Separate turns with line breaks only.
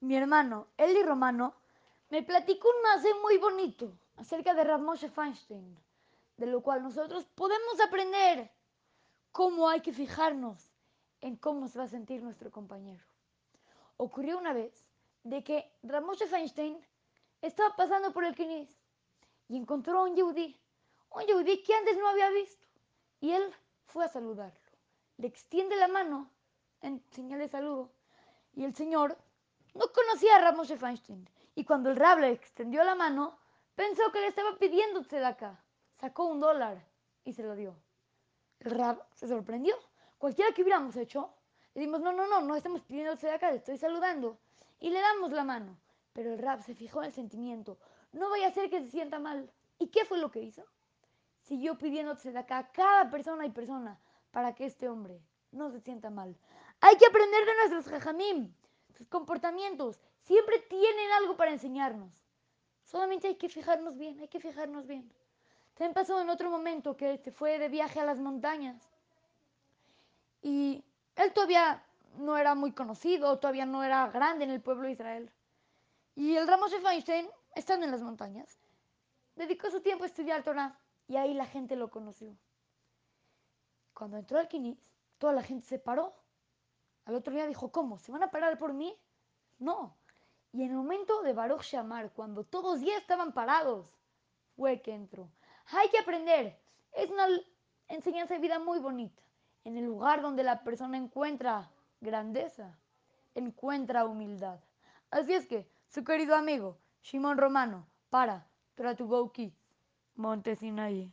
mi hermano Eli Romano me platicó un más muy bonito acerca de Rav Moshe Feinstein, de lo cual nosotros podemos aprender cómo hay que fijarnos en cómo se va a sentir nuestro compañero. Ocurrió una vez de que Rav Moshe Feinstein estaba pasando por el Kinis y encontró a un yehudí, un yehudí que antes no había visto, y él fue a saludarlo. Le extiende la mano en señal de saludo y el señor no conocía a Rav Moshe Feinstein y cuando el Rab le extendió la mano pensó que le estaba pidiendo acá. Sacó un dólar y se lo dio. El Rab se sorprendió. Cualquiera que hubiéramos hecho, le dimos, no, no, no, no estamos pidiendo acá, le estoy saludando. Y le damos la mano. Pero el Rab se fijó en el sentimiento. No vaya a ser que se sienta mal. ¿Y qué fue lo que hizo? Siguió pidiéndose de acá a cada persona y persona para que este hombre no se sienta mal. Hay que aprender de nuestros jajamim. Sus comportamientos siempre tienen algo para enseñarnos. Solamente hay que fijarnos bien, hay que fijarnos bien. También pasó en otro momento que se fue de viaje a las montañas. Y él todavía no era muy conocido, todavía no era grande en el pueblo de Israel. Y el Ramos de Feinstein, estando en las montañas, dedicó su tiempo a estudiar Torah y ahí la gente lo conoció. Cuando entró al Kinis, toda la gente se paró. Al otro día dijo, ¿cómo? ¿Se van a parar por mí? No. Y en el momento de Baruch Shamar, cuando todos ya estaban parados, fue que entró. Hay que aprender. Es una enseñanza de vida muy bonita. En el lugar donde la persona encuentra grandeza, encuentra humildad. Así es que, su querido amigo, Shimon Romano, para Tratugo Kids, Montesinaí.